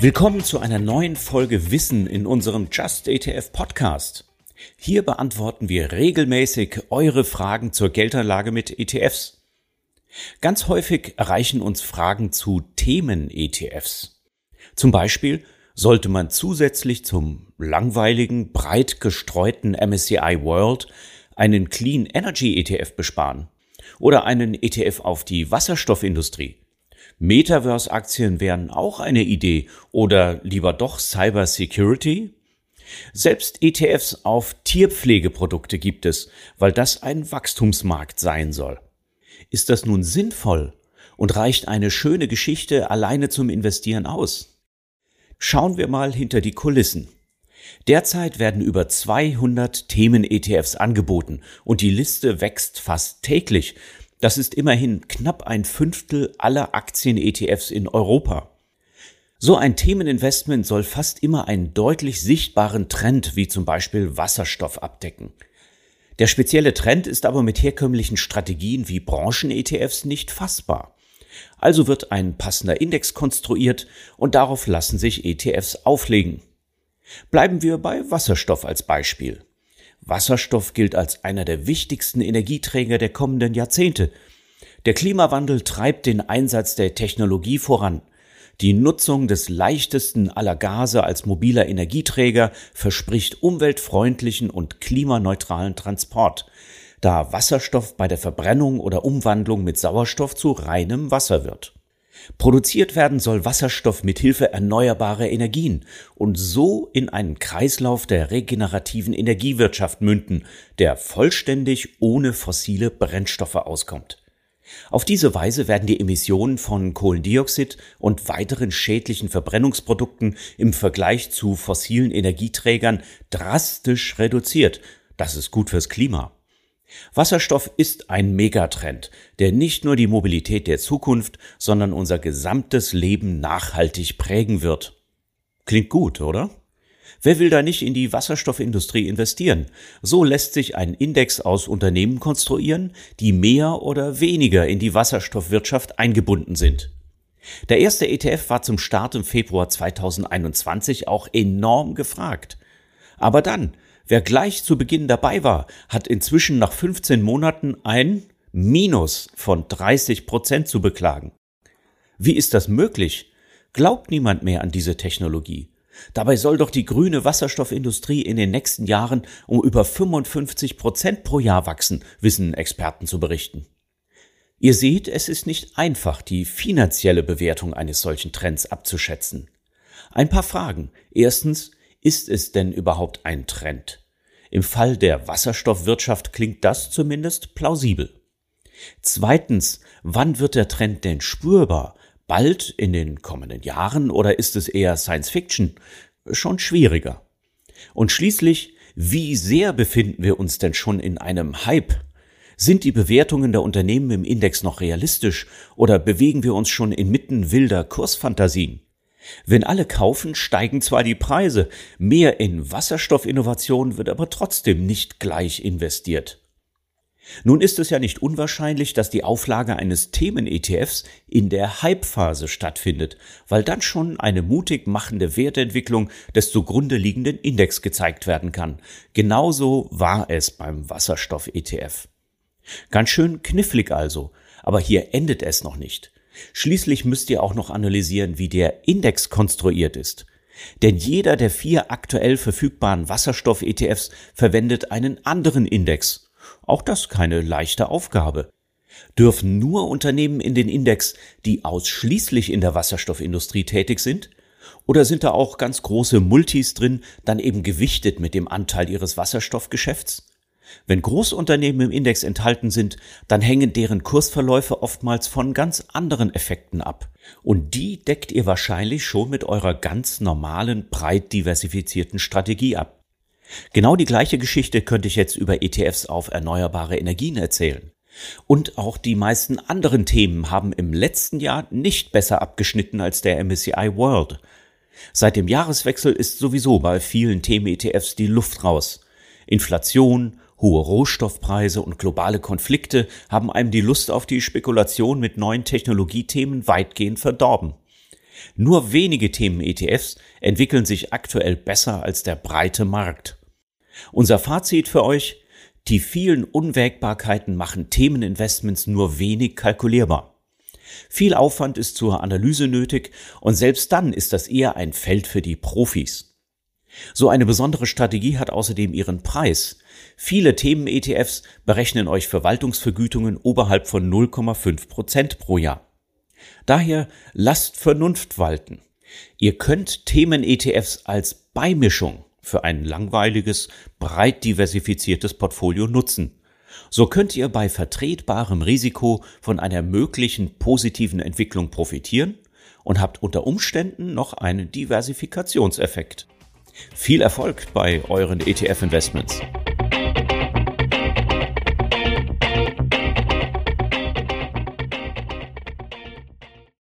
Willkommen zu einer neuen Folge Wissen in unserem Just ETF Podcast. Hier beantworten wir regelmäßig eure Fragen zur Geldanlage mit ETFs. Ganz häufig erreichen uns Fragen zu Themen-ETFs. Zum Beispiel sollte man zusätzlich zum langweiligen, breit gestreuten MSCI World einen Clean Energy ETF besparen oder einen ETF auf die Wasserstoffindustrie. Metaverse-Aktien wären auch eine Idee oder lieber doch Cyber Security? Selbst ETFs auf Tierpflegeprodukte gibt es, weil das ein Wachstumsmarkt sein soll. Ist das nun sinnvoll und reicht eine schöne Geschichte alleine zum Investieren aus? Schauen wir mal hinter die Kulissen. Derzeit werden über 200 Themen-ETFs angeboten und die Liste wächst fast täglich, das ist immerhin knapp ein Fünftel aller Aktien-ETFs in Europa. So ein Themeninvestment soll fast immer einen deutlich sichtbaren Trend wie zum Beispiel Wasserstoff abdecken. Der spezielle Trend ist aber mit herkömmlichen Strategien wie Branchen-ETFs nicht fassbar. Also wird ein passender Index konstruiert und darauf lassen sich ETFs auflegen. Bleiben wir bei Wasserstoff als Beispiel. Wasserstoff gilt als einer der wichtigsten Energieträger der kommenden Jahrzehnte. Der Klimawandel treibt den Einsatz der Technologie voran. Die Nutzung des leichtesten aller Gase als mobiler Energieträger verspricht umweltfreundlichen und klimaneutralen Transport, da Wasserstoff bei der Verbrennung oder Umwandlung mit Sauerstoff zu reinem Wasser wird. Produziert werden soll Wasserstoff mit Hilfe erneuerbarer Energien und so in einen Kreislauf der regenerativen Energiewirtschaft münden, der vollständig ohne fossile Brennstoffe auskommt. Auf diese Weise werden die Emissionen von Kohlendioxid und weiteren schädlichen Verbrennungsprodukten im Vergleich zu fossilen Energieträgern drastisch reduziert. Das ist gut fürs Klima. Wasserstoff ist ein Megatrend, der nicht nur die Mobilität der Zukunft, sondern unser gesamtes Leben nachhaltig prägen wird. Klingt gut, oder? Wer will da nicht in die Wasserstoffindustrie investieren? So lässt sich ein Index aus Unternehmen konstruieren, die mehr oder weniger in die Wasserstoffwirtschaft eingebunden sind. Der erste ETF war zum Start im Februar 2021 auch enorm gefragt. Aber dann, Wer gleich zu Beginn dabei war, hat inzwischen nach 15 Monaten ein Minus von 30 Prozent zu beklagen. Wie ist das möglich? Glaubt niemand mehr an diese Technologie. Dabei soll doch die grüne Wasserstoffindustrie in den nächsten Jahren um über 55 Prozent pro Jahr wachsen, wissen Experten zu berichten. Ihr seht, es ist nicht einfach, die finanzielle Bewertung eines solchen Trends abzuschätzen. Ein paar Fragen. Erstens, ist es denn überhaupt ein Trend? Im Fall der Wasserstoffwirtschaft klingt das zumindest plausibel. Zweitens, wann wird der Trend denn spürbar? Bald in den kommenden Jahren oder ist es eher Science Fiction? Schon schwieriger. Und schließlich, wie sehr befinden wir uns denn schon in einem Hype? Sind die Bewertungen der Unternehmen im Index noch realistisch oder bewegen wir uns schon inmitten wilder Kursfantasien? Wenn alle kaufen, steigen zwar die Preise, mehr in Wasserstoffinnovation wird aber trotzdem nicht gleich investiert. Nun ist es ja nicht unwahrscheinlich, dass die Auflage eines Themen-ETFs in der Hype-Phase stattfindet, weil dann schon eine mutig machende Wertentwicklung des zugrunde liegenden Index gezeigt werden kann. Genauso war es beim Wasserstoff-ETF. Ganz schön knifflig also, aber hier endet es noch nicht. Schließlich müsst ihr auch noch analysieren, wie der Index konstruiert ist. Denn jeder der vier aktuell verfügbaren Wasserstoff-ETFs verwendet einen anderen Index. Auch das keine leichte Aufgabe. Dürfen nur Unternehmen in den Index, die ausschließlich in der Wasserstoffindustrie tätig sind? Oder sind da auch ganz große Multis drin, dann eben gewichtet mit dem Anteil ihres Wasserstoffgeschäfts? Wenn Großunternehmen im Index enthalten sind, dann hängen deren Kursverläufe oftmals von ganz anderen Effekten ab. Und die deckt ihr wahrscheinlich schon mit eurer ganz normalen, breit diversifizierten Strategie ab. Genau die gleiche Geschichte könnte ich jetzt über ETFs auf erneuerbare Energien erzählen. Und auch die meisten anderen Themen haben im letzten Jahr nicht besser abgeschnitten als der MSCI World. Seit dem Jahreswechsel ist sowieso bei vielen Themen-ETFs die Luft raus. Inflation, Hohe Rohstoffpreise und globale Konflikte haben einem die Lust auf die Spekulation mit neuen Technologiethemen weitgehend verdorben. Nur wenige Themen-ETFs entwickeln sich aktuell besser als der breite Markt. Unser Fazit für euch, die vielen Unwägbarkeiten machen Themeninvestments nur wenig kalkulierbar. Viel Aufwand ist zur Analyse nötig und selbst dann ist das eher ein Feld für die Profis. So eine besondere Strategie hat außerdem ihren Preis. Viele Themen-ETFs berechnen euch Verwaltungsvergütungen oberhalb von 0,5 Prozent pro Jahr. Daher lasst Vernunft walten. Ihr könnt Themen-ETFs als Beimischung für ein langweiliges, breit diversifiziertes Portfolio nutzen. So könnt ihr bei vertretbarem Risiko von einer möglichen positiven Entwicklung profitieren und habt unter Umständen noch einen Diversifikationseffekt. Viel Erfolg bei euren ETF-Investments.